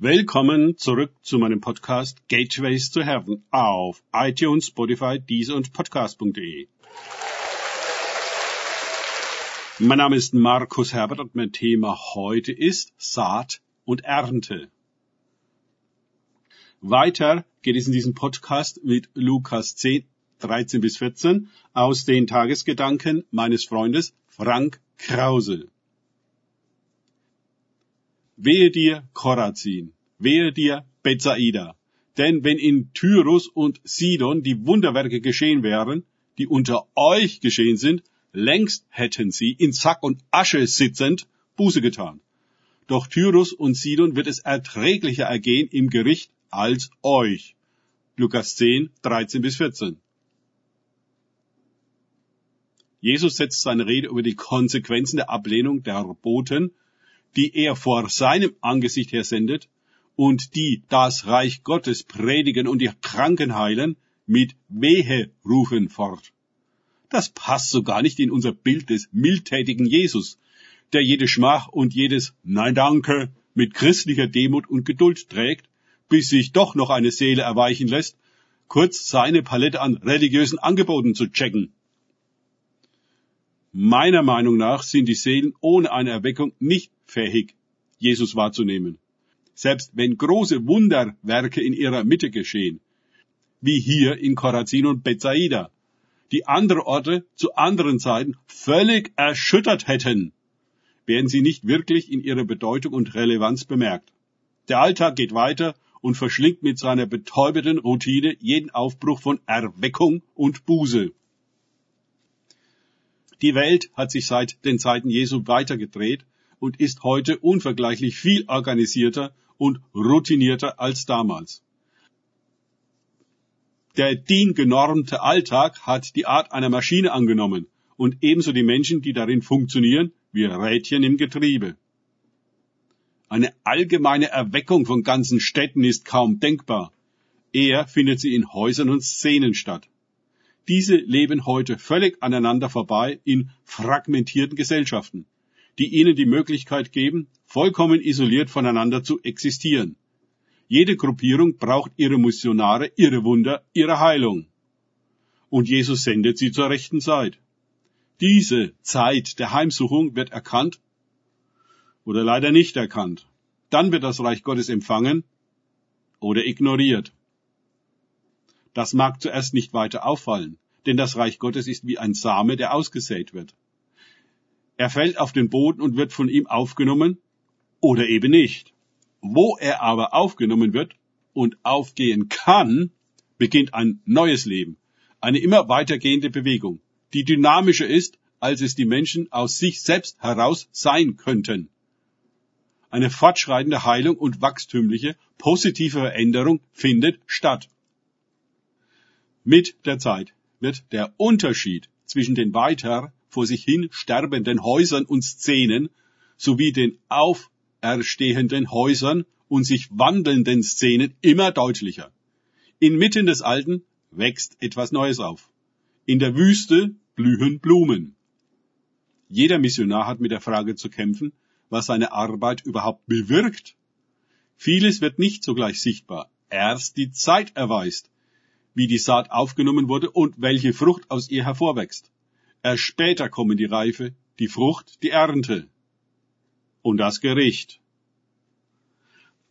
Willkommen zurück zu meinem Podcast Gateways to Heaven auf iTunes, Spotify, Deezer und Podcast.de. Mein Name ist Markus Herbert und mein Thema heute ist Saat und Ernte. Weiter geht es in diesem Podcast mit Lukas 10, 13 bis 14 aus den Tagesgedanken meines Freundes Frank Krause. Wehe dir Korazin, wehe dir Bethsaida. Denn wenn in Tyrus und Sidon die Wunderwerke geschehen wären, die unter euch geschehen sind, längst hätten sie in Sack und Asche sitzend Buße getan. Doch Tyrus und Sidon wird es erträglicher ergehen im Gericht als euch. Lukas 10, 13 bis 14. Jesus setzt seine Rede über die Konsequenzen der Ablehnung der Boten die er vor seinem Angesicht her sendet und die das Reich Gottes predigen und die Kranken heilen, mit Wehe rufen fort. Das passt so gar nicht in unser Bild des mildtätigen Jesus, der jede Schmach und jedes Nein danke mit christlicher Demut und Geduld trägt, bis sich doch noch eine Seele erweichen lässt, kurz seine Palette an religiösen Angeboten zu checken. Meiner Meinung nach sind die Seelen ohne eine Erweckung nicht fähig, Jesus wahrzunehmen. Selbst wenn große Wunderwerke in ihrer Mitte geschehen, wie hier in Korazin und Bethsaida, die andere Orte zu anderen Zeiten völlig erschüttert hätten, werden sie nicht wirklich in ihrer Bedeutung und Relevanz bemerkt. Der Alltag geht weiter und verschlingt mit seiner betäubenden Routine jeden Aufbruch von Erweckung und Buße. Die Welt hat sich seit den Zeiten Jesu weitergedreht und ist heute unvergleichlich viel organisierter und routinierter als damals. Der DIN-genormte Alltag hat die Art einer Maschine angenommen und ebenso die Menschen, die darin funktionieren, wie Rädchen im Getriebe. Eine allgemeine Erweckung von ganzen Städten ist kaum denkbar. Eher findet sie in Häusern und Szenen statt. Diese leben heute völlig aneinander vorbei in fragmentierten Gesellschaften, die ihnen die Möglichkeit geben, vollkommen isoliert voneinander zu existieren. Jede Gruppierung braucht ihre Missionare, ihre Wunder, ihre Heilung. Und Jesus sendet sie zur rechten Zeit. Diese Zeit der Heimsuchung wird erkannt oder leider nicht erkannt. Dann wird das Reich Gottes empfangen oder ignoriert. Das mag zuerst nicht weiter auffallen, denn das Reich Gottes ist wie ein Same, der ausgesät wird. Er fällt auf den Boden und wird von ihm aufgenommen oder eben nicht. Wo er aber aufgenommen wird und aufgehen kann, beginnt ein neues Leben, eine immer weitergehende Bewegung, die dynamischer ist, als es die Menschen aus sich selbst heraus sein könnten. Eine fortschreitende Heilung und wachstümliche, positive Veränderung findet statt. Mit der Zeit wird der Unterschied zwischen den weiter vor sich hin sterbenden Häusern und Szenen sowie den auferstehenden Häusern und sich wandelnden Szenen immer deutlicher. Inmitten des Alten wächst etwas Neues auf. In der Wüste blühen Blumen. Jeder Missionar hat mit der Frage zu kämpfen, was seine Arbeit überhaupt bewirkt. Vieles wird nicht sogleich sichtbar. Erst die Zeit erweist, wie die Saat aufgenommen wurde und welche Frucht aus ihr hervorwächst. Erst später kommen die Reife, die Frucht, die Ernte und das Gericht.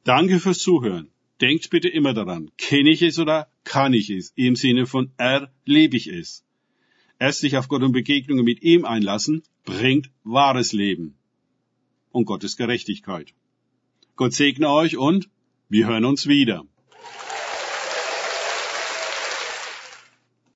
Danke fürs Zuhören. Denkt bitte immer daran, kenne ich es oder kann ich es, im Sinne von erlebe ich es. Erst sich auf Gott und Begegnungen mit ihm einlassen, bringt wahres Leben und Gottes Gerechtigkeit. Gott segne euch und wir hören uns wieder.